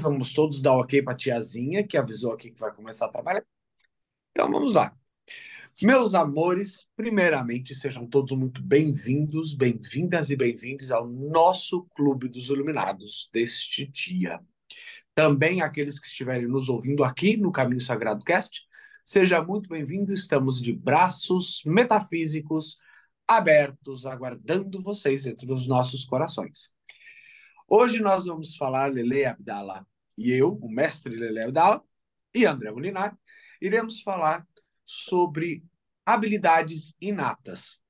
Vamos todos dar ok para a tiazinha que avisou aqui que vai começar a trabalhar. Então vamos lá. Meus amores, primeiramente sejam todos muito bem-vindos, bem-vindas e bem-vindos ao nosso Clube dos Iluminados deste dia. Também aqueles que estiverem nos ouvindo aqui no Caminho Sagrado Cast, seja muito bem-vindo. Estamos de braços metafísicos abertos, aguardando vocês dentro dos nossos corações. Hoje nós vamos falar, Lele Abdala e eu, o mestre Lele Abdala, e André Molinar, iremos falar sobre habilidades inatas.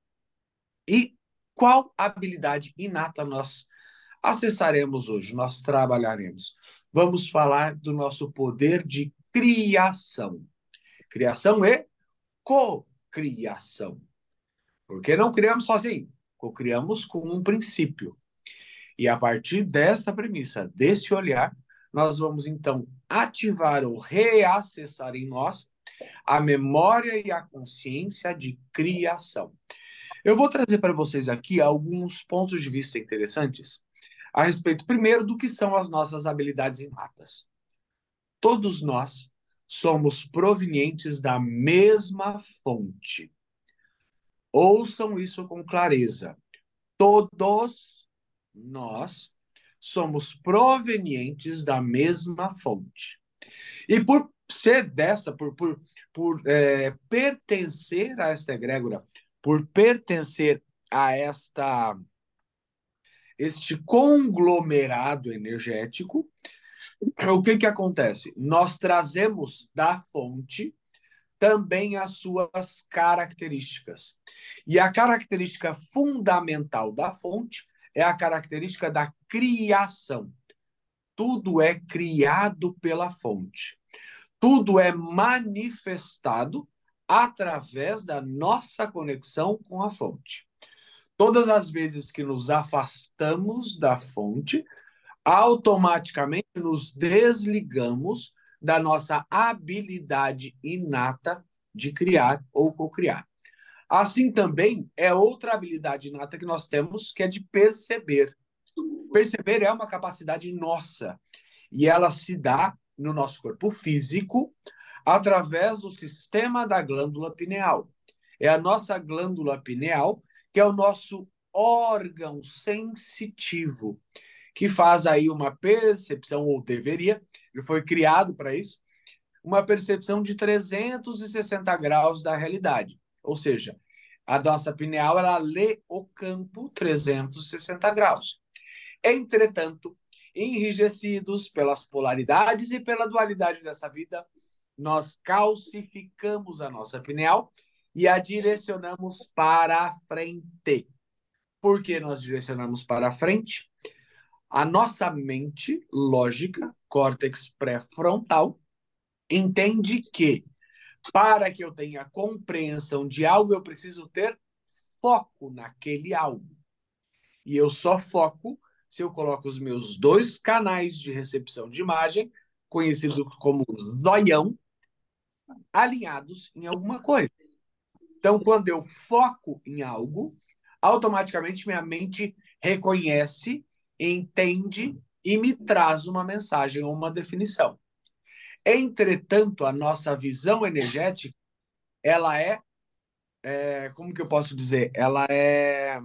E qual habilidade inata nós acessaremos hoje, nós trabalharemos? Vamos falar do nosso poder de criação. Criação e cocriação. Porque não criamos sozinho, co-criamos com um princípio. E a partir dessa premissa, desse olhar, nós vamos então ativar ou reacessar em nós a memória e a consciência de criação. Eu vou trazer para vocês aqui alguns pontos de vista interessantes a respeito, primeiro, do que são as nossas habilidades inatas. Todos nós somos provenientes da mesma fonte. Ouçam isso com clareza. Todos nós somos provenientes da mesma fonte. E por ser dessa, por, por, por é, pertencer a esta egrégora, por pertencer a esta este conglomerado energético, o que que acontece? Nós trazemos da fonte também as suas características. E a característica fundamental da fonte é a característica da criação. Tudo é criado pela fonte. Tudo é manifestado através da nossa conexão com a fonte. Todas as vezes que nos afastamos da fonte, automaticamente nos desligamos da nossa habilidade inata de criar ou cocriar. Assim também é outra habilidade inata que nós temos, que é de perceber. Perceber é uma capacidade nossa e ela se dá no nosso corpo físico através do sistema da glândula pineal. É a nossa glândula pineal que é o nosso órgão sensitivo, que faz aí uma percepção, ou deveria, ele foi criado para isso, uma percepção de 360 graus da realidade. Ou seja, a nossa pineal ela lê o campo 360 graus. Entretanto, enrijecidos pelas polaridades e pela dualidade dessa vida, nós calcificamos a nossa pineal e a direcionamos para a frente. Por que nós direcionamos para a frente? A nossa mente lógica, córtex pré-frontal, entende que para que eu tenha compreensão de algo, eu preciso ter foco naquele algo. E eu só foco se eu coloco os meus dois canais de recepção de imagem, conhecidos como zoião, alinhados em alguma coisa. Então, quando eu foco em algo, automaticamente minha mente reconhece, entende e me traz uma mensagem ou uma definição. Entretanto, a nossa visão energética, ela é, é como que eu posso dizer? Ela é,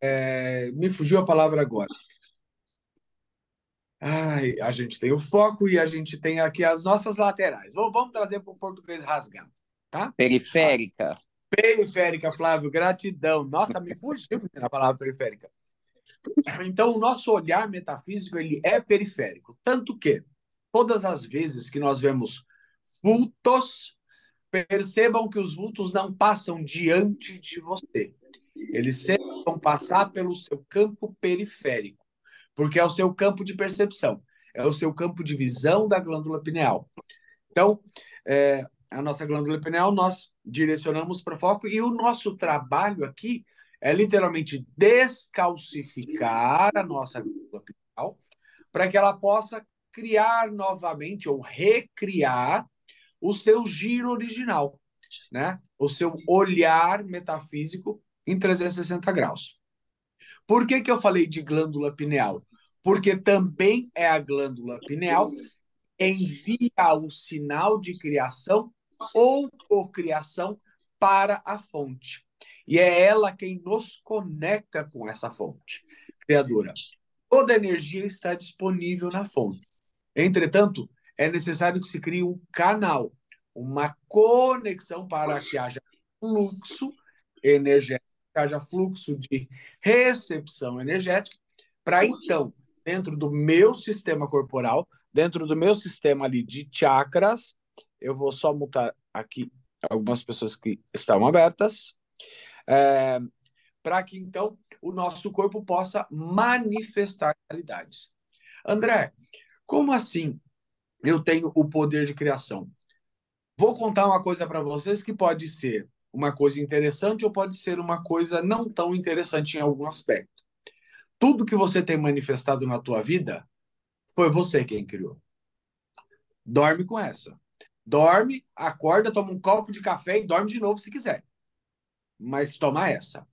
é, me fugiu a palavra agora. Ai, a gente tem o foco e a gente tem aqui as nossas laterais. Vamos, vamos trazer para o português rasgado, tá? Periférica. Periférica, Flávio, gratidão. Nossa, me fugiu a palavra periférica. Então, o nosso olhar metafísico ele é periférico, tanto que todas as vezes que nós vemos vultos, percebam que os vultos não passam diante de você. Eles sempre vão passar pelo seu campo periférico, porque é o seu campo de percepção, é o seu campo de visão da glândula pineal. Então, é, a nossa glândula pineal nós direcionamos para foco e o nosso trabalho aqui é literalmente descalcificar a nossa glândula pineal para que ela possa criar novamente ou recriar o seu giro original, né? O seu olhar metafísico em 360 graus. Por que, que eu falei de glândula pineal? porque também é a glândula pineal envia o sinal de criação ou cocriação para a fonte. E é ela quem nos conecta com essa fonte criadora. Toda energia está disponível na fonte. Entretanto, é necessário que se crie um canal, uma conexão para que haja fluxo energético, haja fluxo de recepção energética, para então, dentro do meu sistema corporal, dentro do meu sistema ali de chakras, eu vou só mutar aqui algumas pessoas que estão abertas, é, para que então o nosso corpo possa manifestar realidades. André, como assim eu tenho o poder de criação? Vou contar uma coisa para vocês que pode ser uma coisa interessante ou pode ser uma coisa não tão interessante em algum aspecto. Tudo que você tem manifestado na tua vida foi você quem criou. Dorme com essa. Dorme, acorda, toma um copo de café e dorme de novo se quiser. Mas toma essa.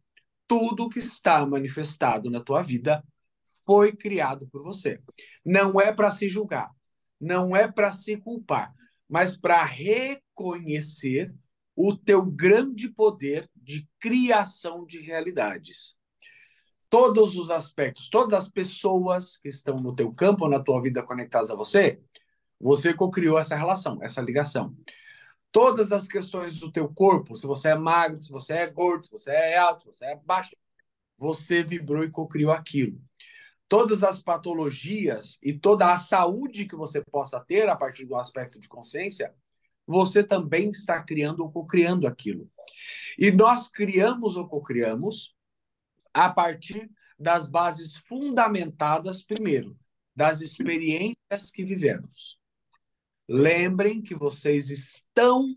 Tudo que está manifestado na tua vida foi criado por você. Não é para se julgar, não é para se culpar, mas para reconhecer o teu grande poder de criação de realidades. Todos os aspectos, todas as pessoas que estão no teu campo, na tua vida conectadas a você, você co-criou essa relação, essa ligação. Todas as questões do teu corpo, se você é magro, se você é gordo, se você é alto, se você é baixo, você vibrou e co-criou aquilo. Todas as patologias e toda a saúde que você possa ter a partir do aspecto de consciência, você também está criando ou co-criando aquilo. E nós criamos ou co-criamos a partir das bases fundamentadas, primeiro, das experiências que vivemos. Lembrem que vocês estão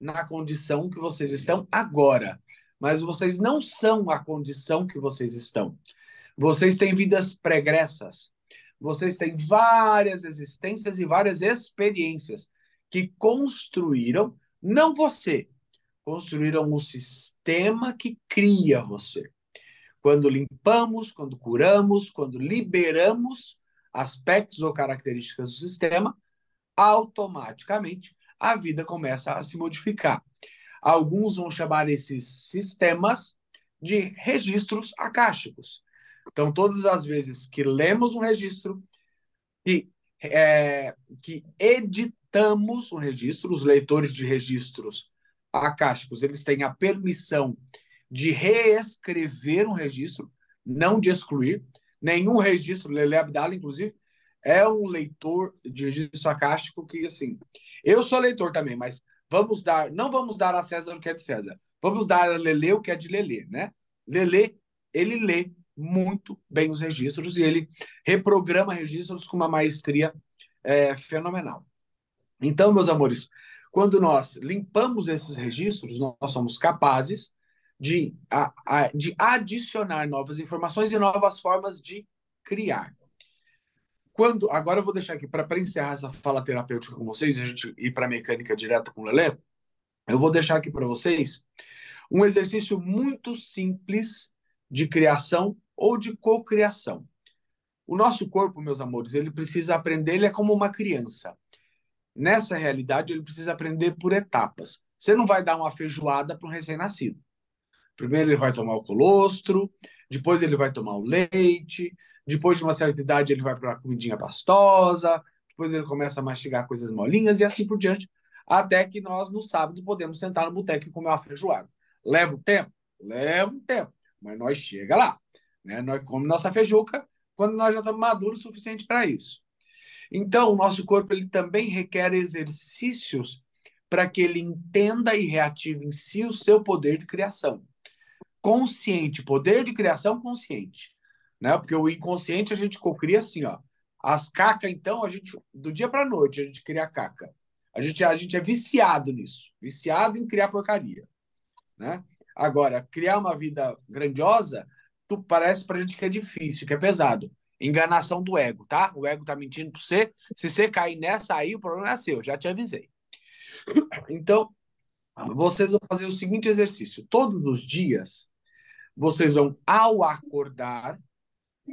na condição que vocês estão agora, mas vocês não são a condição que vocês estão. Vocês têm vidas pregressas, vocês têm várias existências e várias experiências que construíram, não você, construíram o sistema que cria você. Quando limpamos, quando curamos, quando liberamos aspectos ou características do sistema, automaticamente a vida começa a se modificar. Alguns vão chamar esses sistemas de registros acásticos. Então, todas as vezes que lemos um registro, que, é, que editamos um registro, os leitores de registros acásticos, eles têm a permissão de reescrever um registro, não de excluir. Nenhum registro, Lele Abdala, inclusive, é um leitor de registro acástico que, assim, eu sou leitor também, mas vamos dar, não vamos dar a César o que é de César, vamos dar a Lele o que é de Lele, né? Lele, ele lê muito bem os registros e ele reprograma registros com uma maestria é, fenomenal. Então, meus amores, quando nós limpamos esses registros, nós somos capazes de, a, a, de adicionar novas informações e novas formas de criar quando agora eu vou deixar aqui para encerrar essa fala terapêutica com vocês e a gente ir para a mecânica direta com o Lelê, eu vou deixar aqui para vocês um exercício muito simples de criação ou de cocriação. O nosso corpo, meus amores, ele precisa aprender, ele é como uma criança. Nessa realidade, ele precisa aprender por etapas. Você não vai dar uma feijoada para um recém-nascido. Primeiro ele vai tomar o colostro, depois ele vai tomar o leite, depois de uma certa idade, ele vai para comidinha pastosa, depois ele começa a mastigar coisas molinhas e assim por diante, até que nós, no sábado, podemos sentar no boteco e comer uma feijoada. Leva o tempo? Leva um tempo, mas nós chega lá. Né? Nós comemos nossa feijuca quando nós já estamos maduros o suficiente para isso. Então, o nosso corpo ele também requer exercícios para que ele entenda e reative em si o seu poder de criação. Consciente, poder de criação consciente né? Porque o inconsciente a gente cocria assim, ó. As cacas, então, a gente do dia para noite a gente cria caca. A gente, a gente é viciado nisso, viciado em criar porcaria, né? Agora, criar uma vida grandiosa, tu parece pra gente que é difícil, que é pesado. Enganação do ego, tá? O ego tá mentindo para você. Se você cair nessa aí, o problema é seu, já te avisei. Então, vocês vão fazer o seguinte exercício: todos os dias, vocês vão, ao acordar,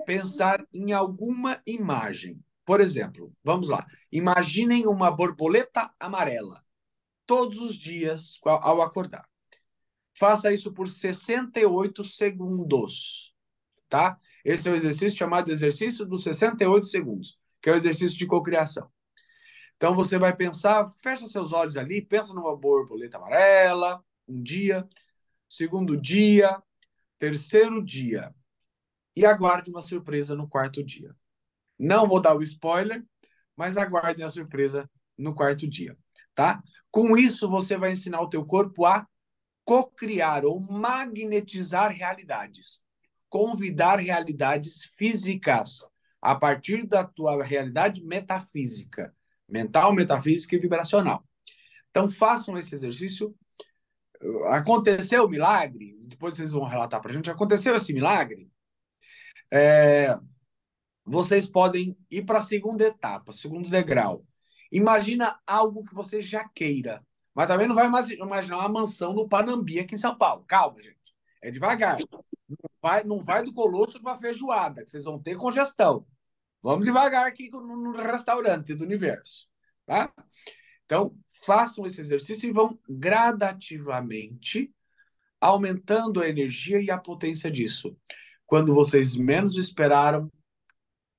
pensar em alguma imagem. Por exemplo, vamos lá. Imaginem uma borboleta amarela todos os dias ao acordar. Faça isso por 68 segundos, tá? Esse é o exercício chamado exercício dos 68 segundos, que é o exercício de cocriação. Então você vai pensar, fecha seus olhos ali, pensa numa borboleta amarela, um dia, segundo dia, terceiro dia, e aguarde uma surpresa no quarto dia. Não vou dar o spoiler, mas aguardem a surpresa no quarto dia, tá? Com isso você vai ensinar o teu corpo a cocriar ou magnetizar realidades, convidar realidades físicas a partir da tua realidade metafísica, mental, metafísica e vibracional. Então façam esse exercício. Aconteceu o milagre, depois vocês vão relatar para a gente. Aconteceu esse milagre. É, vocês podem ir para a segunda etapa, segundo degrau. Imagina algo que você já queira. Mas também não vai imaginar uma mansão no Panambi aqui em São Paulo. Calma, gente. É devagar. Não vai, não vai do colosso para feijoada, que vocês vão ter congestão. Vamos devagar aqui no, no restaurante do universo. Tá? Então, façam esse exercício e vão gradativamente aumentando a energia e a potência disso. Quando vocês menos esperaram,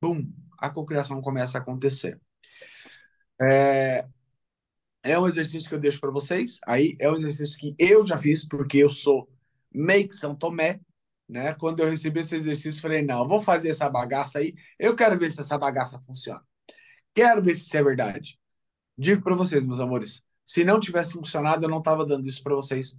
bum, a cocriação começa a acontecer. É, é um exercício que eu deixo para vocês. Aí é um exercício que eu já fiz, porque eu sou Make São Tomé. Né? Quando eu recebi esse exercício, falei: não, vou fazer essa bagaça aí. Eu quero ver se essa bagaça funciona. Quero ver se isso é verdade. Digo para vocês, meus amores, se não tivesse funcionado, eu não estava dando isso para vocês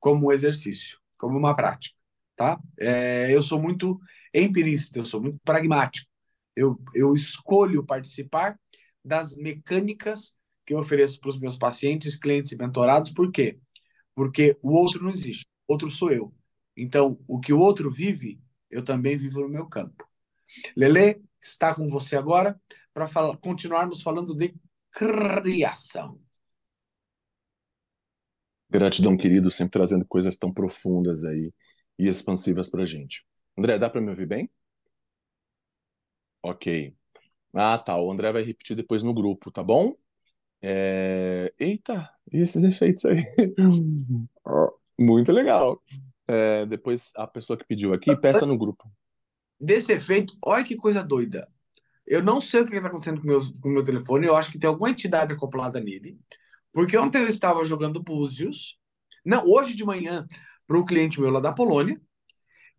como um exercício, como uma prática. Tá? É, eu sou muito empirista, eu sou muito pragmático. Eu, eu escolho participar das mecânicas que eu ofereço para os meus pacientes, clientes e mentorados. Por quê? Porque o outro não existe. O outro sou eu. Então, o que o outro vive, eu também vivo no meu campo. Lele está com você agora para continuarmos falando de criação. Gratidão, querido, sempre trazendo coisas tão profundas aí e expansivas para gente. André, dá para me ouvir bem? Ok. Ah, tá. O André vai repetir depois no grupo, tá bom? É... Eita, e esses efeitos aí? Muito legal. É, depois a pessoa que pediu aqui, peça no grupo. Desse efeito, olha que coisa doida. Eu não sei o que está acontecendo com, meus, com o meu telefone, eu acho que tem alguma entidade acoplada nele. Porque ontem eu estava jogando Búzios, não, hoje de manhã, para um cliente meu lá da Polônia,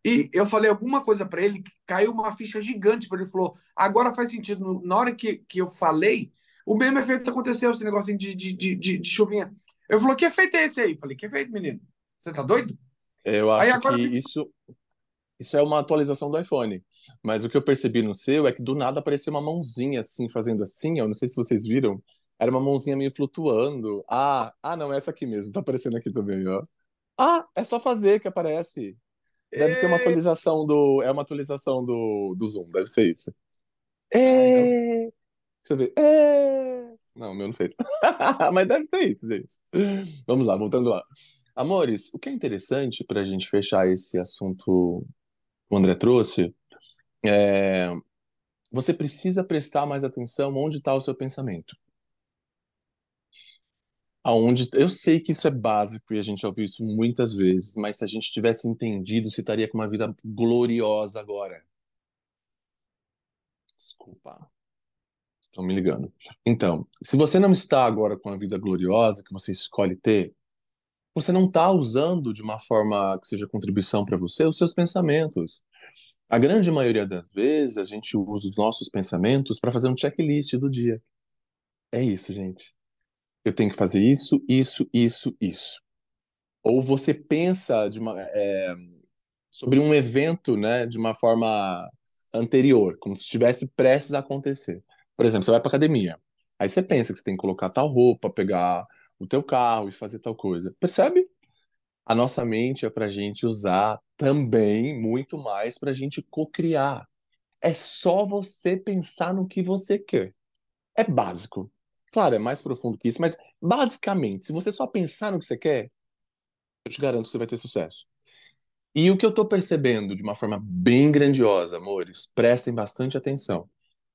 e eu falei alguma coisa para ele, caiu uma ficha gigante para ele. falou: agora faz sentido. Na hora que, que eu falei, o mesmo efeito aconteceu, esse negocinho de, de, de, de, de chuvinha. Eu falou: que efeito é esse aí? Eu falei: que efeito, menino? Você tá doido? Eu acho agora... que isso, isso é uma atualização do iPhone. Mas o que eu percebi no seu é que do nada apareceu uma mãozinha assim, fazendo assim. Eu não sei se vocês viram. Era uma mãozinha meio flutuando. Ah, ah, não, é essa aqui mesmo. Tá aparecendo aqui também, ó. Ah, é só fazer que aparece. Deve ser uma atualização do. É uma atualização do, do Zoom, deve ser isso. É... Deixa eu ver. É... Não, o meu não fez. Mas deve ser isso, gente. Vamos lá, voltando lá. Amores, o que é interessante para a gente fechar esse assunto que o André trouxe é. Você precisa prestar mais atenção onde está o seu pensamento aonde eu sei que isso é básico e a gente já ouviu isso muitas vezes, mas se a gente tivesse entendido, você estaria com uma vida gloriosa agora. Desculpa. Estão me ligando. Então, se você não está agora com a vida gloriosa que você escolhe ter, você não está usando de uma forma que seja contribuição para você os seus pensamentos. A grande maioria das vezes a gente usa os nossos pensamentos para fazer um checklist do dia. É isso, gente eu tenho que fazer isso, isso, isso, isso. Ou você pensa uma, é, sobre um evento né, de uma forma anterior, como se estivesse prestes a acontecer. Por exemplo, você vai para academia. Aí você pensa que você tem que colocar tal roupa, pegar o teu carro e fazer tal coisa. Percebe? A nossa mente é para a gente usar também muito mais para a gente cocriar. É só você pensar no que você quer. É básico. Claro, é mais profundo que isso, mas basicamente, se você só pensar no que você quer, eu te garanto que você vai ter sucesso. E o que eu estou percebendo de uma forma bem grandiosa, amores, prestem bastante atenção.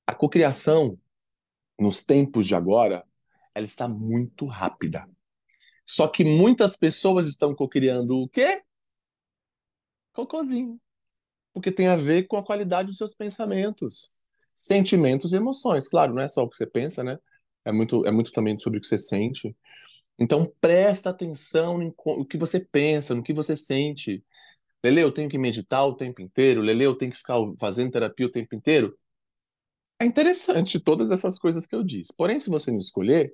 A cocriação, nos tempos de agora, ela está muito rápida. Só que muitas pessoas estão cocriando o quê? Cocôzinho. Porque tem a ver com a qualidade dos seus pensamentos, sentimentos e emoções. Claro, não é só o que você pensa, né? É muito, é muito também sobre o que você sente. Então, presta atenção no que você pensa, no que você sente. Lele, eu tenho que meditar o tempo inteiro? Lele, eu tenho que ficar fazendo terapia o tempo inteiro? É interessante todas essas coisas que eu disse. Porém, se você não escolher,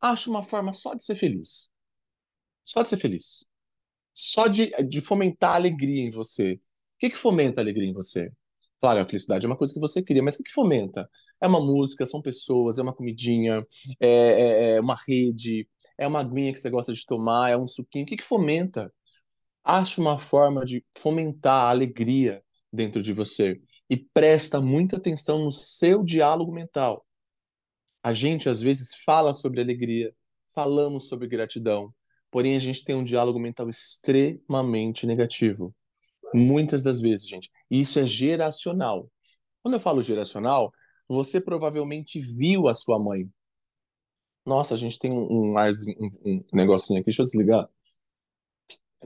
ache uma forma só de ser feliz. Só de ser feliz. Só de, de fomentar a alegria em você. O que, que fomenta a alegria em você? Claro, a felicidade é uma coisa que você cria, mas o que, que fomenta? É uma música, são pessoas, é uma comidinha, é, é, é uma rede, é uma aguinha que você gosta de tomar, é um suquinho. O que, que fomenta? Ache uma forma de fomentar a alegria dentro de você e presta muita atenção no seu diálogo mental. A gente às vezes fala sobre alegria, falamos sobre gratidão, porém a gente tem um diálogo mental extremamente negativo. Muitas das vezes, gente. E isso é geracional. Quando eu falo geracional, você provavelmente viu a sua mãe. Nossa, a gente tem um, um, um, negocinho aqui, deixa eu desligar.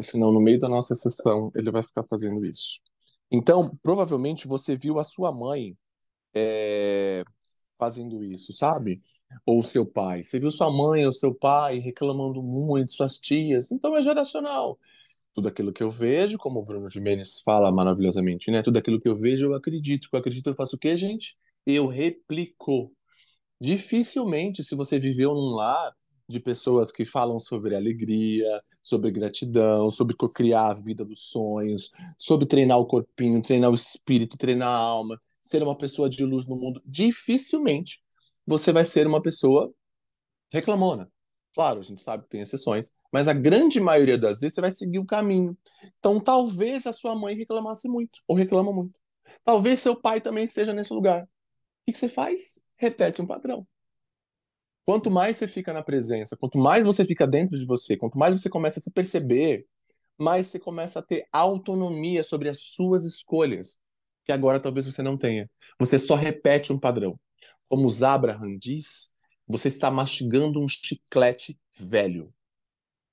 Senão, no meio da nossa sessão, ele vai ficar fazendo isso. Então, provavelmente você viu a sua mãe é, fazendo isso, sabe? Ou seu pai. Você viu sua mãe ou seu pai reclamando muito, suas tias. Então é geracional. Tudo aquilo que eu vejo, como o Bruno Jimenez fala maravilhosamente, né? Tudo aquilo que eu vejo, eu acredito. Eu acredito, eu faço o quê, gente? Eu replico. Dificilmente, se você viveu num lar de pessoas que falam sobre alegria, sobre gratidão, sobre criar a vida dos sonhos, sobre treinar o corpinho, treinar o espírito, treinar a alma, ser uma pessoa de luz no mundo, dificilmente você vai ser uma pessoa reclamona. Claro, a gente sabe que tem exceções, mas a grande maioria das vezes você vai seguir o caminho. Então, talvez a sua mãe reclamasse muito, ou reclama muito. Talvez seu pai também esteja nesse lugar. O que você faz? Repete um padrão. Quanto mais você fica na presença, quanto mais você fica dentro de você, quanto mais você começa a se perceber, mais você começa a ter autonomia sobre as suas escolhas, que agora talvez você não tenha. Você só repete um padrão. Como os Abraham diz, você está mastigando um chiclete velho.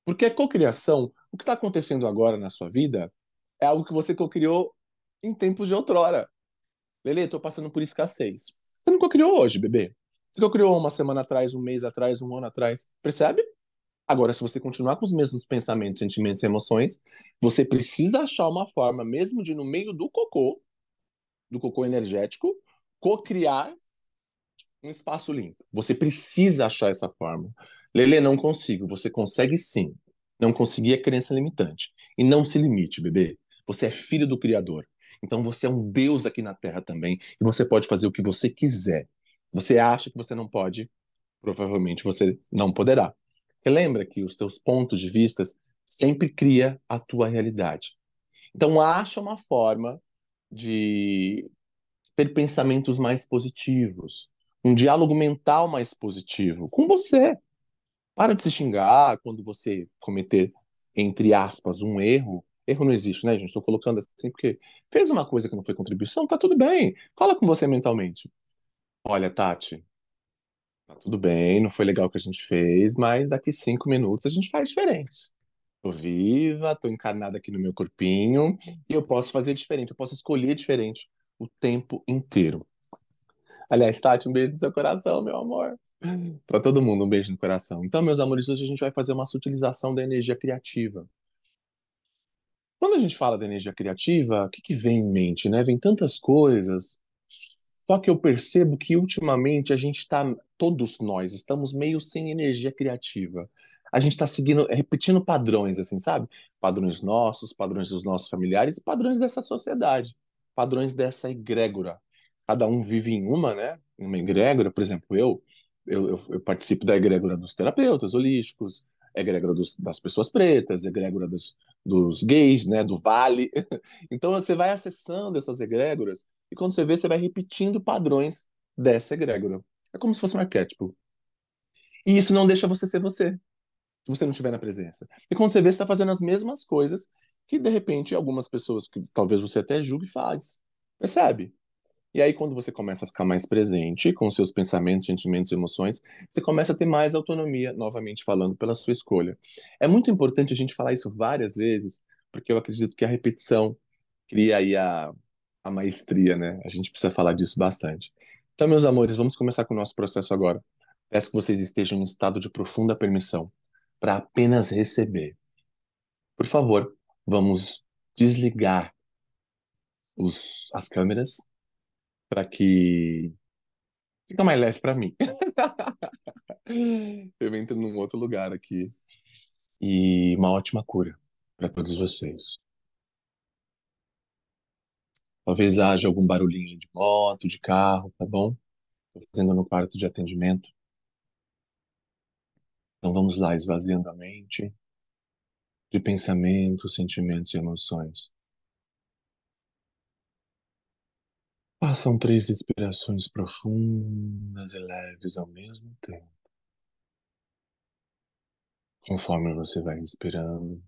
Porque a cocriação, o que está acontecendo agora na sua vida, é algo que você cocriou em tempos de outrora. Lele, estou passando por escassez. Você não cocriou hoje, bebê. Você criou uma semana atrás, um mês atrás, um ano atrás. Percebe? Agora, se você continuar com os mesmos pensamentos, sentimentos e emoções, você precisa achar uma forma, mesmo de no meio do cocô, do cocô energético, co-criar um espaço limpo. Você precisa achar essa forma. Lele, não consigo. Você consegue sim. Não conseguir é crença limitante. E não se limite, bebê. Você é filho do Criador. Então você é um Deus aqui na Terra também. E você pode fazer o que você quiser. Você acha que você não pode, provavelmente você não poderá. lembra que os teus pontos de vista sempre cria a tua realidade. Então acha uma forma de ter pensamentos mais positivos, um diálogo mental mais positivo com você. Para de se xingar quando você cometer, entre aspas, um erro. Erro não existe, né, gente? Estou colocando assim porque fez uma coisa que não foi contribuição, tá tudo bem. Fala com você mentalmente. Olha, Tati, tá tudo bem, não foi legal o que a gente fez, mas daqui cinco minutos a gente faz diferente. Tô viva, tô encarnada aqui no meu corpinho e eu posso fazer diferente, eu posso escolher diferente o tempo inteiro. Aliás, Tati, um beijo no seu coração, meu amor. Para todo mundo, um beijo no coração. Então, meus amores, hoje a gente vai fazer uma sutilização da energia criativa. Quando a gente fala da energia criativa, o que, que vem em mente, né? Vem tantas coisas, só que eu percebo que ultimamente a gente está, todos nós, estamos meio sem energia criativa. A gente está seguindo, repetindo padrões, assim, sabe? Padrões nossos, padrões dos nossos familiares, padrões dessa sociedade, padrões dessa egrégora. Cada um vive em uma, né? Uma egrégora, por exemplo, eu, eu, eu, eu participo da egrégora dos terapeutas holísticos, egrégora dos, das pessoas pretas, egrégora dos, dos gays, né? Do vale. Então você vai acessando essas egrégoras e quando você vê, você vai repetindo padrões dessa egrégora. É como se fosse um arquétipo. E isso não deixa você ser você, se você não estiver na presença. E quando você vê, você está fazendo as mesmas coisas que de repente algumas pessoas que talvez você até julgue faz. Percebe? E aí, quando você começa a ficar mais presente com seus pensamentos, sentimentos, emoções, você começa a ter mais autonomia, novamente falando, pela sua escolha. É muito importante a gente falar isso várias vezes, porque eu acredito que a repetição cria aí a, a maestria, né? A gente precisa falar disso bastante. Então, meus amores, vamos começar com o nosso processo agora. Peço que vocês estejam em estado de profunda permissão para apenas receber. Por favor, vamos desligar os, as câmeras para que fica mais leve para mim. Eu entro num outro lugar aqui e uma ótima cura para todos vocês. Talvez haja algum barulhinho de moto, de carro, tá bom? Estou fazendo no quarto de atendimento. Então vamos lá, esvaziando a mente de pensamentos, sentimentos e emoções. Façam três respirações profundas e leves ao mesmo tempo. Conforme você vai respirando,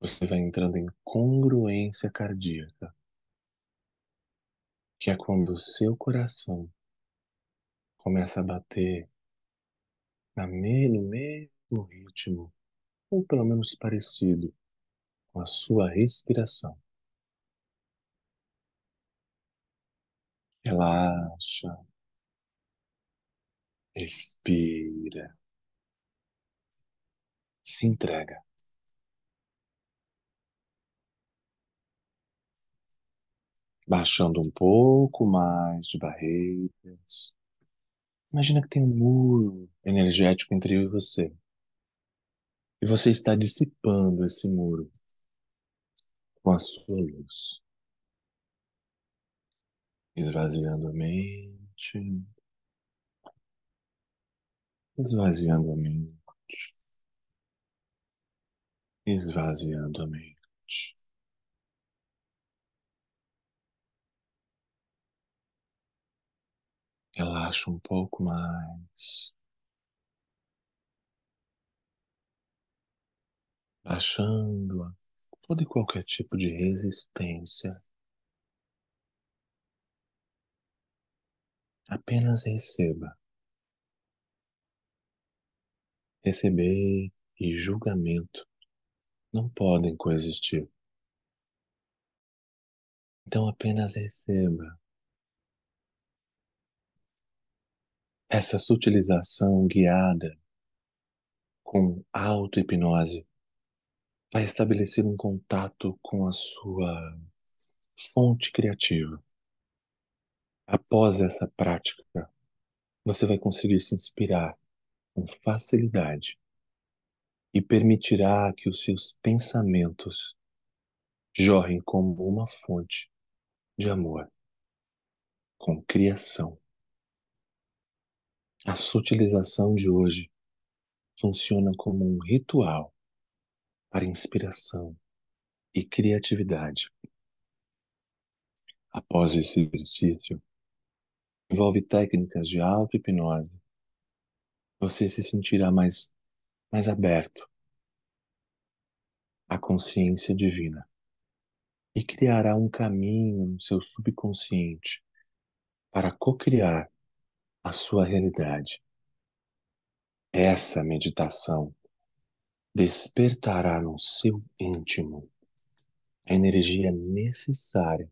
você vai entrando em congruência cardíaca, que é quando o seu coração começa a bater na no mesmo ritmo, ou pelo menos parecido com a sua respiração. Relaxa. Respira. Se entrega. Baixando um pouco mais de barreiras. Imagina que tem um muro energético entre eu e você. E você está dissipando esse muro com a sua luz esvaziando a mente, esvaziando a mente, esvaziando a mente. Relaxa um pouco mais. Baixando todo e qualquer tipo de resistência Apenas receba. Receber e julgamento não podem coexistir. Então apenas receba. Essa sutilização guiada com auto-hipnose vai estabelecer um contato com a sua fonte criativa. Após essa prática, você vai conseguir se inspirar com facilidade e permitirá que os seus pensamentos jorrem como uma fonte de amor, com criação. A sutilização de hoje funciona como um ritual para inspiração e criatividade. Após esse exercício, envolve técnicas de auto-hipnose, você se sentirá mais, mais aberto à consciência divina e criará um caminho no seu subconsciente para cocriar a sua realidade. Essa meditação despertará no seu íntimo a energia necessária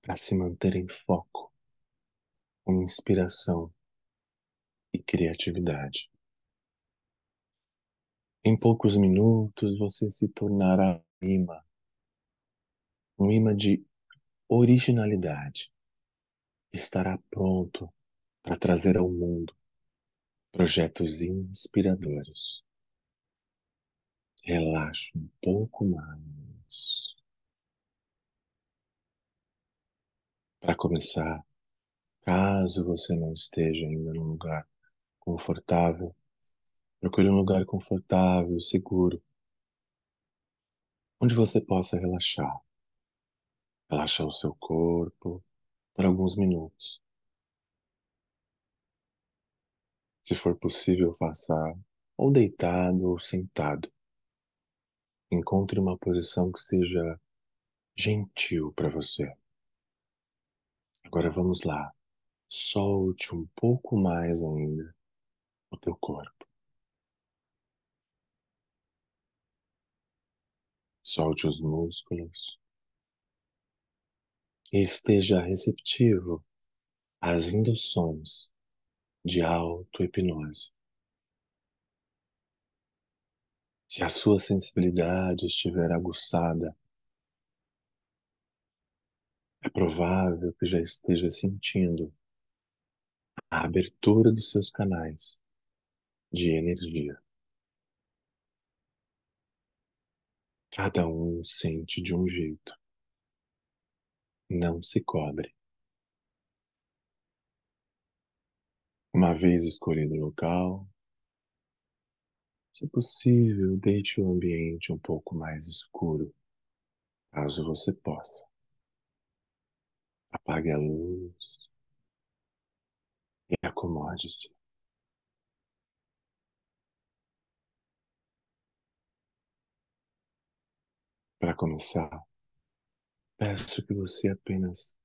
para se manter em foco com inspiração e criatividade. Em poucos minutos você se tornará um imã, um imã de originalidade. Estará pronto para trazer ao mundo projetos inspiradores. Relaxe um pouco mais. Para começar, Caso você não esteja ainda num lugar confortável, procure um lugar confortável, seguro, onde você possa relaxar. Relaxar o seu corpo por alguns minutos. Se for possível, faça ou deitado ou sentado. Encontre uma posição que seja gentil para você. Agora vamos lá. Solte um pouco mais ainda o teu corpo. Solte os músculos. E esteja receptivo às induções de auto-hipnose. Se a sua sensibilidade estiver aguçada, é provável que já esteja sentindo a abertura dos seus canais de energia. Cada um sente de um jeito. Não se cobre. Uma vez escolhido o local, se possível, deixe o ambiente um pouco mais escuro, caso você possa. Apague a luz e acomode-se. Para começar, peço que você apenas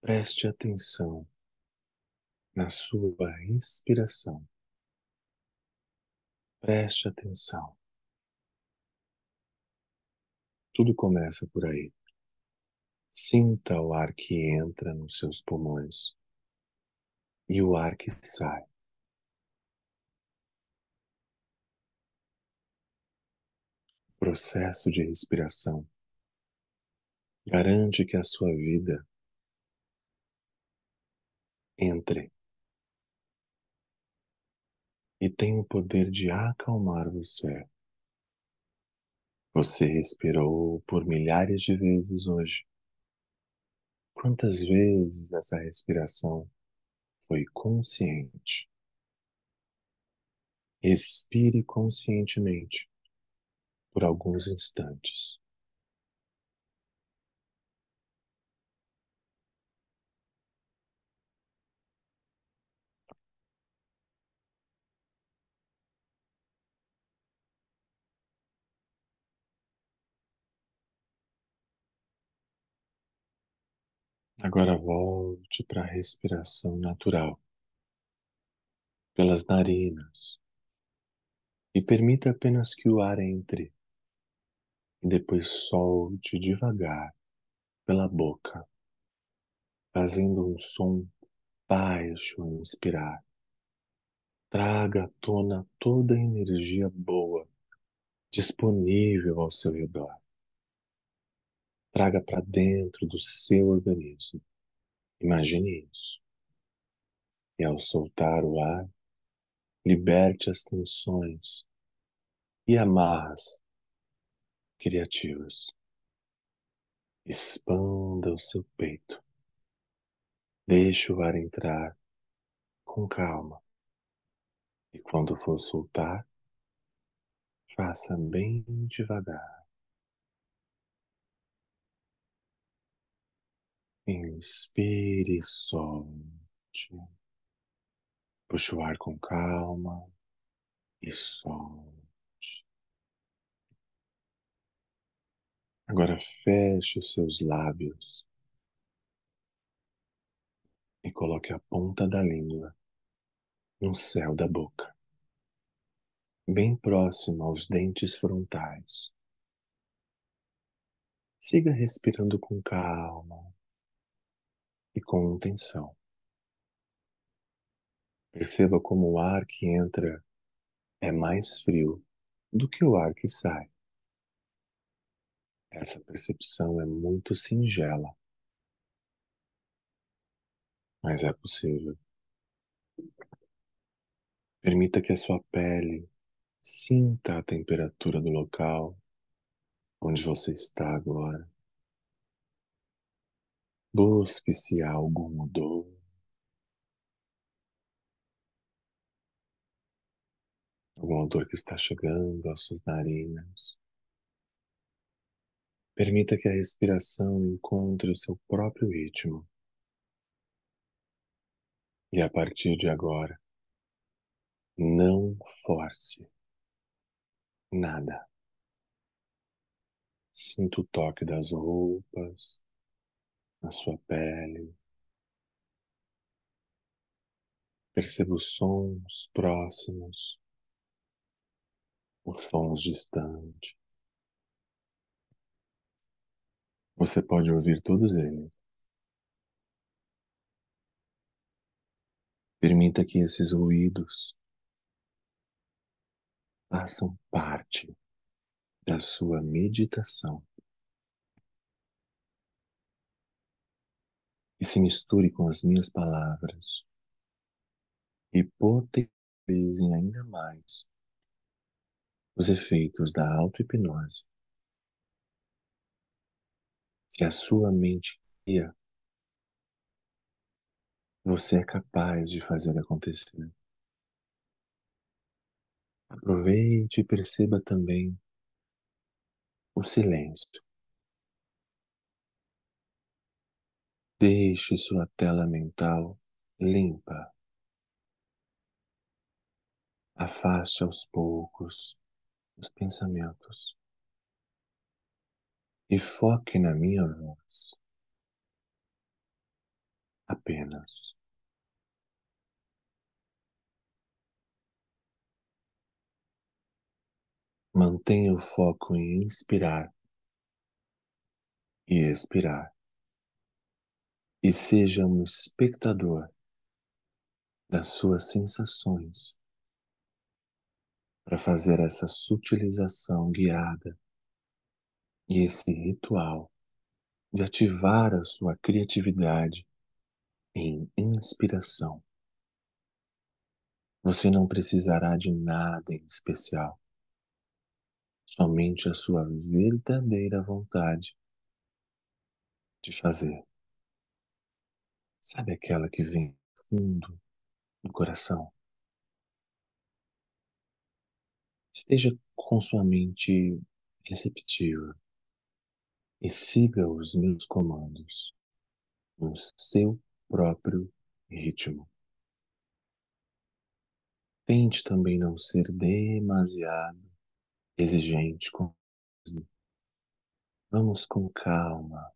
preste atenção na sua respiração. Preste atenção. Tudo começa por aí. Sinta o ar que entra nos seus pulmões e o ar que sai. O processo de respiração garante que a sua vida entre e tem o poder de acalmar você. Você respirou por milhares de vezes hoje. Quantas vezes essa respiração foi consciente? Respire conscientemente por alguns instantes. Agora volte para a respiração natural. Pelas narinas. E permita apenas que o ar entre. E depois solte devagar pela boca, fazendo um som baixo ao inspirar. Traga à tona toda a energia boa disponível ao seu redor traga para dentro do seu organismo. Imagine isso. E ao soltar o ar, liberte as tensões e amarras criativas. Expanda o seu peito. Deixe o ar entrar com calma. E quando for soltar, faça bem devagar. Inspire e solte. Puxe o ar com calma e solte. Agora feche os seus lábios e coloque a ponta da língua no céu da boca, bem próximo aos dentes frontais. Siga respirando com calma e com intenção. Perceba como o ar que entra é mais frio do que o ar que sai. Essa percepção é muito singela, mas é possível. Permita que a sua pele sinta a temperatura do local onde você está agora. Busque se algo mudou. Algum odor que está chegando às suas narinas. Permita que a respiração encontre o seu próprio ritmo. E a partir de agora, não force nada. Sinta o toque das roupas na sua pele. Perceba os sons próximos, os sons distantes. Você pode ouvir todos eles. Permita que esses ruídos façam parte da sua meditação e se misture com as minhas palavras e potencializem ainda mais os efeitos da auto-hipnose. Se a sua mente cria, você é capaz de fazer acontecer. Aproveite e perceba também o silêncio. Deixe sua tela mental limpa. Afaste aos poucos os pensamentos e foque na minha voz. Apenas. Mantenha o foco em inspirar e expirar. E seja um espectador das suas sensações para fazer essa sutilização guiada e esse ritual de ativar a sua criatividade em inspiração. Você não precisará de nada em especial somente a sua verdadeira vontade de fazer. Sabe aquela que vem fundo do coração? Esteja com sua mente receptiva e siga os meus comandos no seu próprio ritmo. Tente também não ser demasiado exigente com Vamos com calma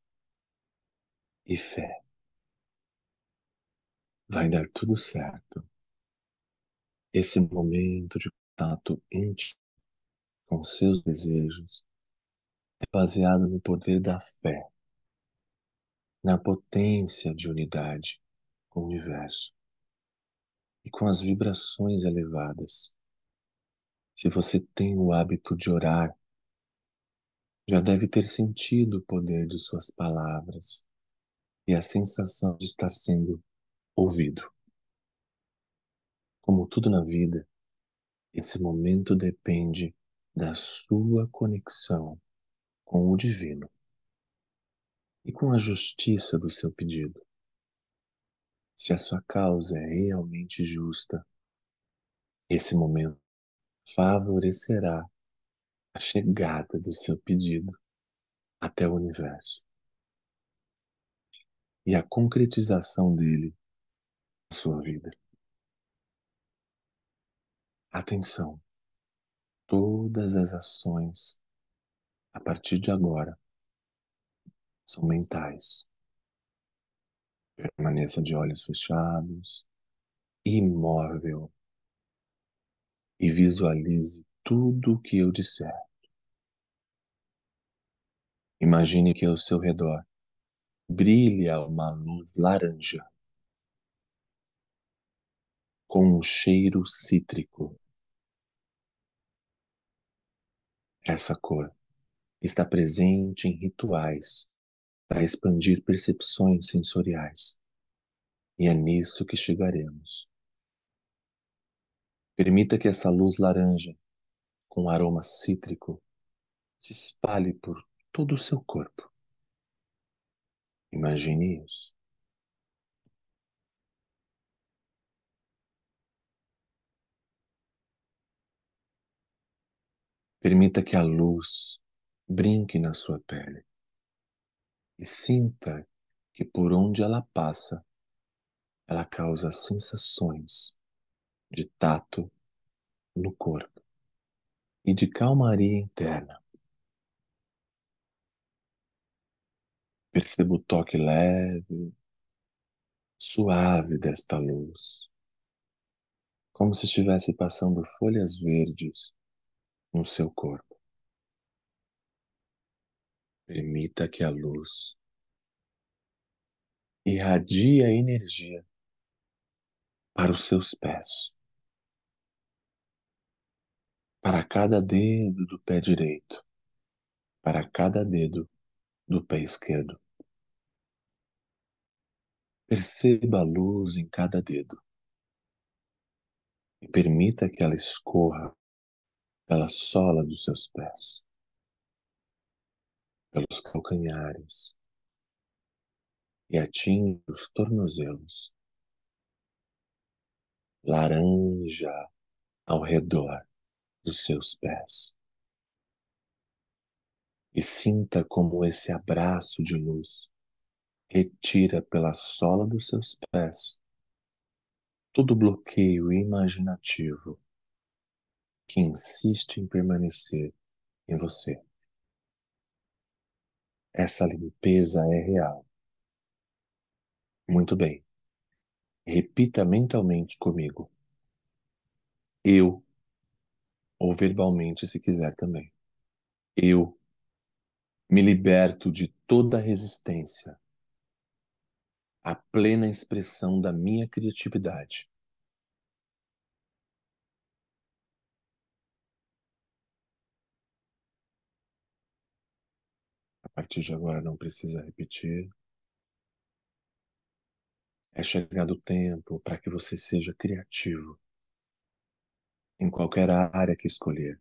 e fé. Vai dar tudo certo. Esse momento de contato íntimo com seus desejos é baseado no poder da fé, na potência de unidade com o universo e com as vibrações elevadas se você tem o hábito de orar, já deve ter sentido o poder de suas palavras e a sensação de estar sendo ouvido. Como tudo na vida, esse momento depende da sua conexão com o divino e com a justiça do seu pedido. Se a sua causa é realmente justa, esse momento favorecerá a chegada do seu pedido até o universo e a concretização dele sua vida. Atenção! Todas as ações a partir de agora são mentais. Permaneça de olhos fechados, imóvel e visualize tudo o que eu disser. Imagine que ao seu redor brilha uma luz laranja com um cheiro cítrico. Essa cor está presente em rituais para expandir percepções sensoriais. E é nisso que chegaremos. Permita que essa luz laranja, com aroma cítrico, se espalhe por todo o seu corpo. Imagine isso. Permita que a luz brinque na sua pele e sinta que por onde ela passa, ela causa sensações de tato no corpo e de calmaria interna. Perceba o toque leve, suave desta luz, como se estivesse passando folhas verdes no seu corpo. Permita que a luz irradie a energia para os seus pés, para cada dedo do pé direito, para cada dedo do pé esquerdo. Perceba a luz em cada dedo e permita que ela escorra pela sola dos seus pés, pelos calcanhares e atinja os tornozelos, laranja ao redor dos seus pés. E sinta como esse abraço de luz retira pela sola dos seus pés todo bloqueio imaginativo que insiste em permanecer em você. Essa limpeza é real. Muito bem. Repita mentalmente comigo. Eu, ou verbalmente se quiser também. Eu me liberto de toda resistência à plena expressão da minha criatividade. Partir de agora não precisa repetir. É chegado o tempo para que você seja criativo em qualquer área que escolher.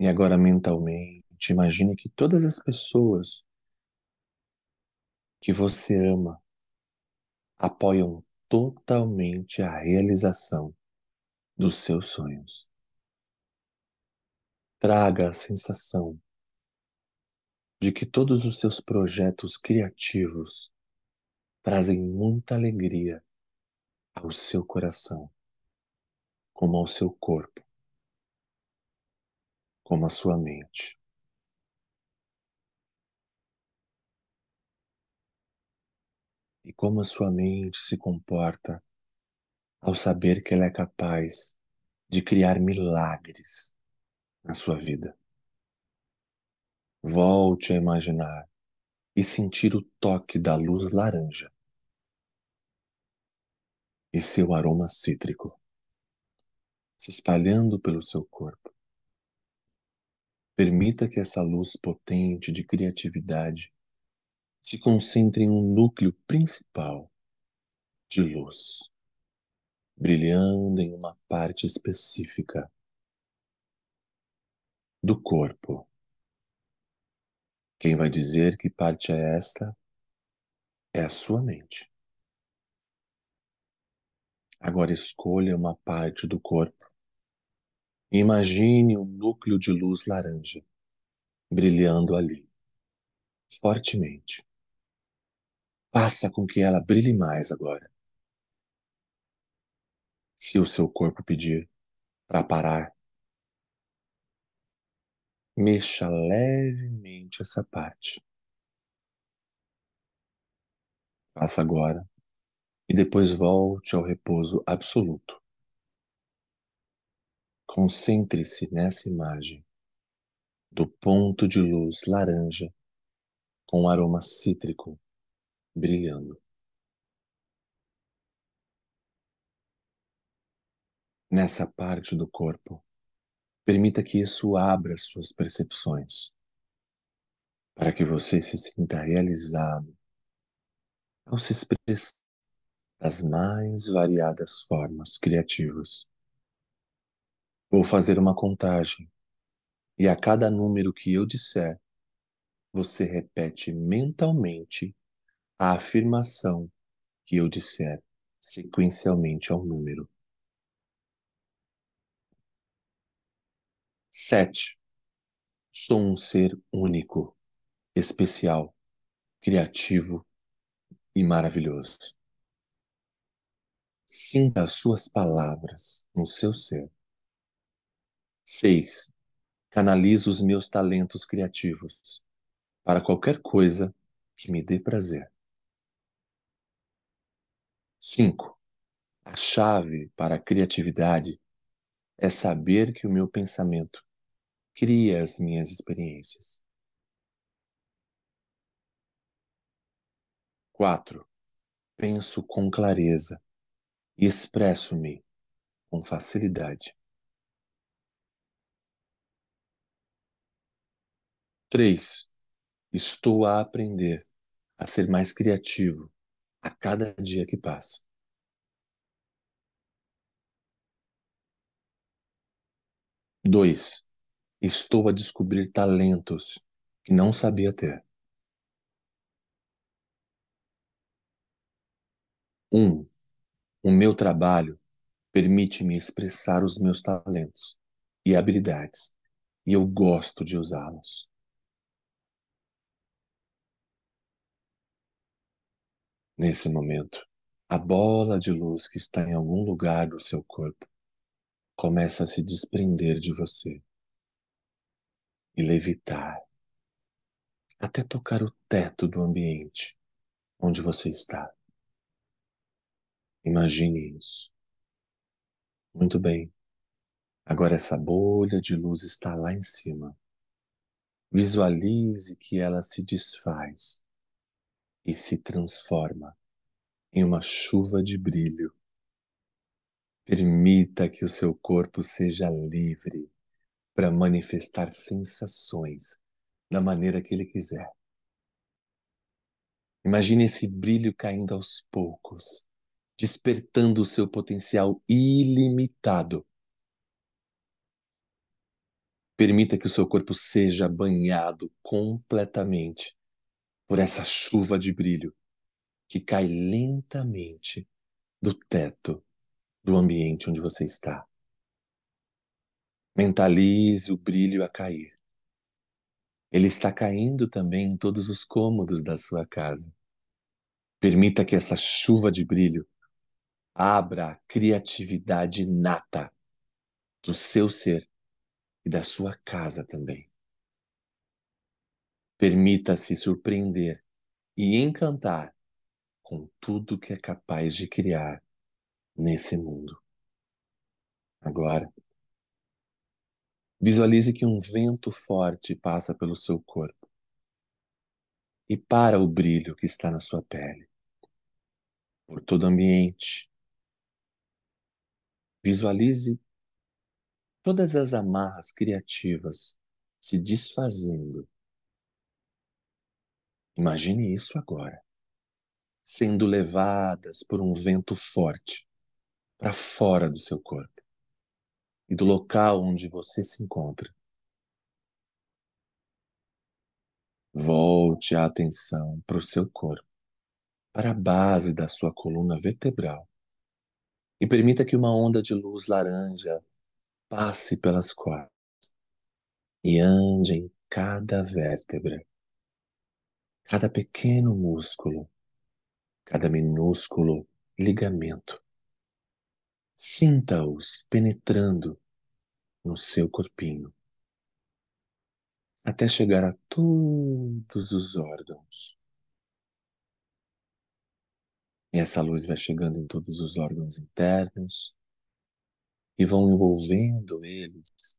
E agora mentalmente, imagine que todas as pessoas que você ama apoiam totalmente a realização dos seus sonhos. Traga a sensação de que todos os seus projetos criativos trazem muita alegria ao seu coração, como ao seu corpo, como à sua mente. e como a sua mente se comporta ao saber que ela é capaz de criar milagres na sua vida. Volte a imaginar e sentir o toque da luz laranja e seu aroma cítrico se espalhando pelo seu corpo. Permita que essa luz potente de criatividade se concentre em um núcleo principal de luz, brilhando em uma parte específica do corpo. Quem vai dizer que parte é esta é a sua mente. Agora escolha uma parte do corpo imagine um núcleo de luz laranja brilhando ali, fortemente. Faça com que ela brilhe mais agora. Se o seu corpo pedir para parar, mexa levemente essa parte. Faça agora e depois volte ao repouso absoluto. Concentre-se nessa imagem do ponto de luz laranja com aroma cítrico brilhando. Nessa parte do corpo, permita que isso abra suas percepções, para que você se sinta realizado ao se expressar das mais variadas formas criativas. Vou fazer uma contagem e a cada número que eu disser, você repete mentalmente a afirmação que eu disser sequencialmente ao número. Sete. Sou um ser único, especial, criativo e maravilhoso. Sinta as suas palavras no seu ser. Seis. Canalizo os meus talentos criativos para qualquer coisa que me dê prazer. 5. A chave para a criatividade é saber que o meu pensamento cria as minhas experiências. 4. Penso com clareza e expresso-me com facilidade. 3. Estou a aprender a ser mais criativo a cada dia que passa. Dois, estou a descobrir talentos que não sabia ter. Um, o meu trabalho permite-me expressar os meus talentos e habilidades, e eu gosto de usá-los. Nesse momento, a bola de luz que está em algum lugar do seu corpo começa a se desprender de você e levitar até tocar o teto do ambiente onde você está. Imagine isso. Muito bem. Agora essa bolha de luz está lá em cima. Visualize que ela se desfaz e se transforma em uma chuva de brilho. Permita que o seu corpo seja livre para manifestar sensações da maneira que ele quiser. Imagine esse brilho caindo aos poucos, despertando o seu potencial ilimitado. Permita que o seu corpo seja banhado completamente por essa chuva de brilho que cai lentamente do teto do ambiente onde você está. Mentalize o brilho a cair. Ele está caindo também em todos os cômodos da sua casa. Permita que essa chuva de brilho abra a criatividade nata do seu ser e da sua casa também. Permita-se surpreender e encantar com tudo que é capaz de criar nesse mundo. Agora, visualize que um vento forte passa pelo seu corpo e para o brilho que está na sua pele, por todo o ambiente. Visualize todas as amarras criativas se desfazendo Imagine isso agora, sendo levadas por um vento forte para fora do seu corpo e do local onde você se encontra. Volte a atenção para o seu corpo, para a base da sua coluna vertebral e permita que uma onda de luz laranja passe pelas cordas e ande em cada vértebra cada pequeno músculo, cada minúsculo ligamento. Sinta-os penetrando no seu corpinho, até chegar a todos os órgãos. E essa luz vai chegando em todos os órgãos internos e vão envolvendo eles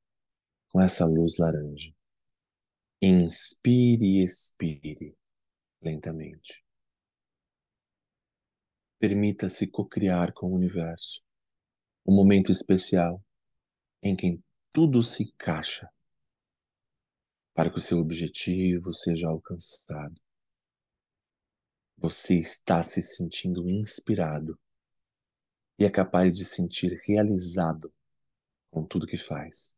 com essa luz laranja. Inspire e expire lentamente. Permita-se cocriar com o universo um momento especial em que tudo se encaixa para que o seu objetivo seja alcançado. Você está se sentindo inspirado e é capaz de sentir realizado com tudo que faz.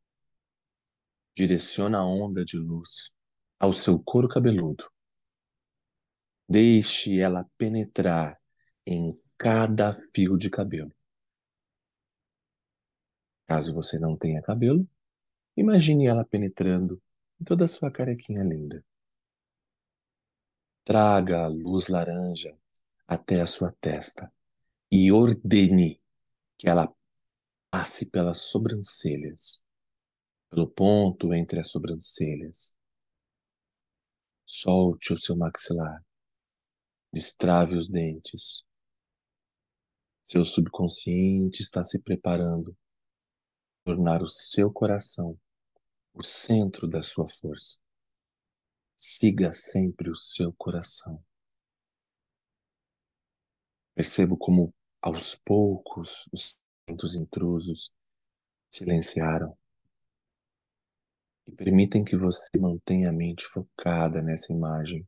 Direciona a onda de luz ao seu couro cabeludo Deixe ela penetrar em cada fio de cabelo. Caso você não tenha cabelo, imagine ela penetrando em toda a sua carequinha linda. Traga a luz laranja até a sua testa e ordene que ela passe pelas sobrancelhas, pelo ponto entre as sobrancelhas, Solte o seu maxilar. Destrave os dentes. Seu subconsciente está se preparando tornar o seu coração o centro da sua força. Siga sempre o seu coração. Percebo como, aos poucos, os pensamentos intrusos silenciaram e permitem que você mantenha a mente focada nessa imagem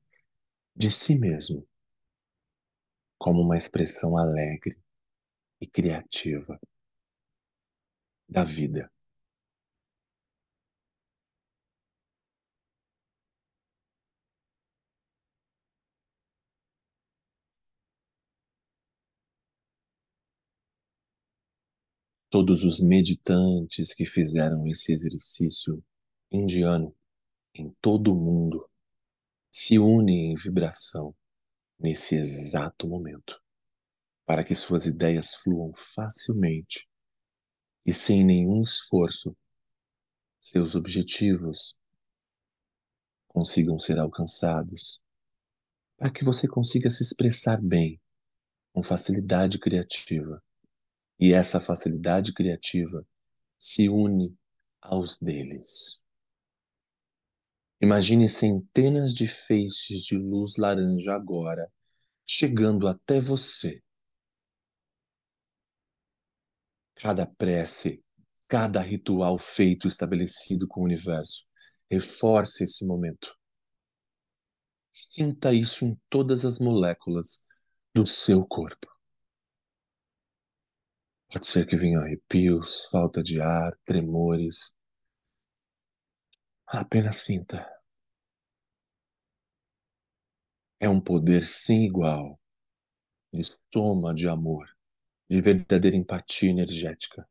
de si mesmo como uma expressão alegre e criativa da vida. Todos os meditantes que fizeram esse exercício indiano em todo o mundo se unem em vibração nesse exato momento, para que suas ideias fluam facilmente e sem nenhum esforço, seus objetivos consigam ser alcançados, para que você consiga se expressar bem, com facilidade criativa. E essa facilidade criativa se une aos deles. Imagine centenas de feixes de luz laranja agora chegando até você. Cada prece, cada ritual feito estabelecido com o universo, reforce esse momento. Sinta isso em todas as moléculas do seu corpo. Pode ser que venham arrepios, falta de ar, tremores. Apenas sinta. É um poder sem igual, de soma de amor, de verdadeira empatia energética.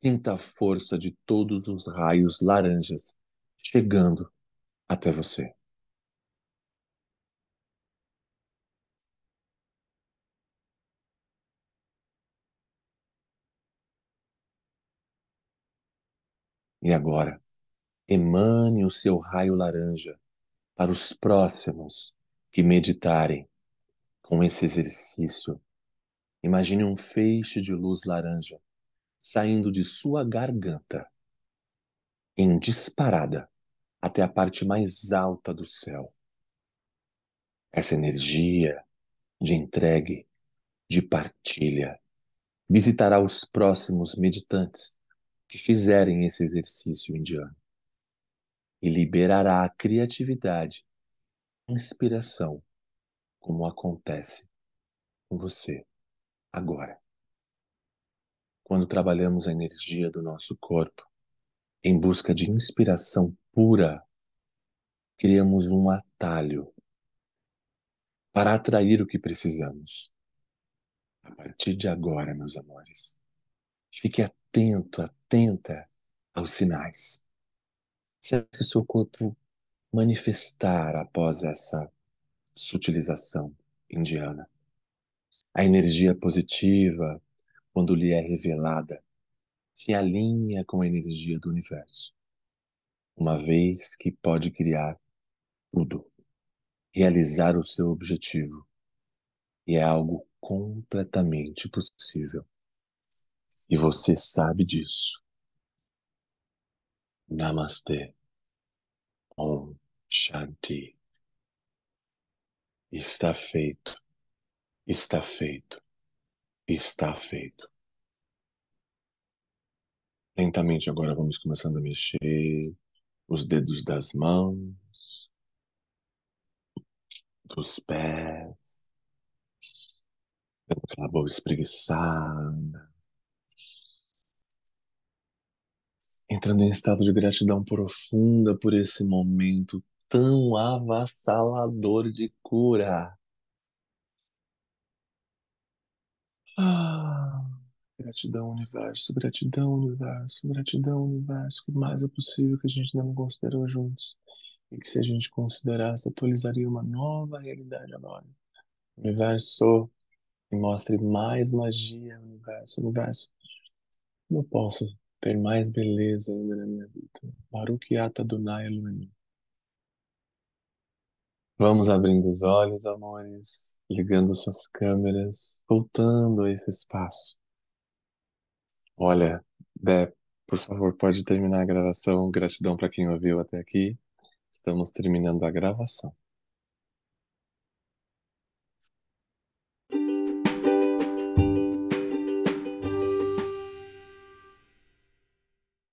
Sinta a força de todos os raios laranjas chegando até você. E agora, emane o seu raio laranja para os próximos que meditarem com esse exercício, imagine um feixe de luz laranja saindo de sua garganta em disparada até a parte mais alta do céu. Essa energia de entregue, de partilha, visitará os próximos meditantes que fizerem esse exercício indiano e liberará a criatividade inspiração, como acontece com você agora. Quando trabalhamos a energia do nosso corpo em busca de inspiração pura, criamos um atalho para atrair o que precisamos. A partir de agora, meus amores, fique atento, atenta aos sinais. Se o seu corpo manifestar após essa sutilização indiana. A energia positiva, quando lhe é revelada, se alinha com a energia do universo, uma vez que pode criar tudo, realizar o seu objetivo, e é algo completamente possível. E você sabe disso. Namastê. Om Shanti. Está feito, está feito, está feito. Lentamente agora vamos começando a mexer os dedos das mãos, dos pés, aquela boa espreguiçada. entrando em estado de gratidão profunda por esse momento tão avassalador de cura. Ah, gratidão, universo, gratidão, universo, gratidão, universo. O mais é possível que a gente não considerou juntos. E que se a gente considerasse, atualizaria uma nova realidade agora. Universo, me mostre mais magia, universo, universo. Não posso ter mais beleza ainda na minha vida. Baruch Ata Adonai Elohim. Vamos abrindo os olhos, amores, ligando suas câmeras, voltando a esse espaço. Olha, Dé, por favor, pode terminar a gravação. Gratidão para quem ouviu até aqui. Estamos terminando a gravação.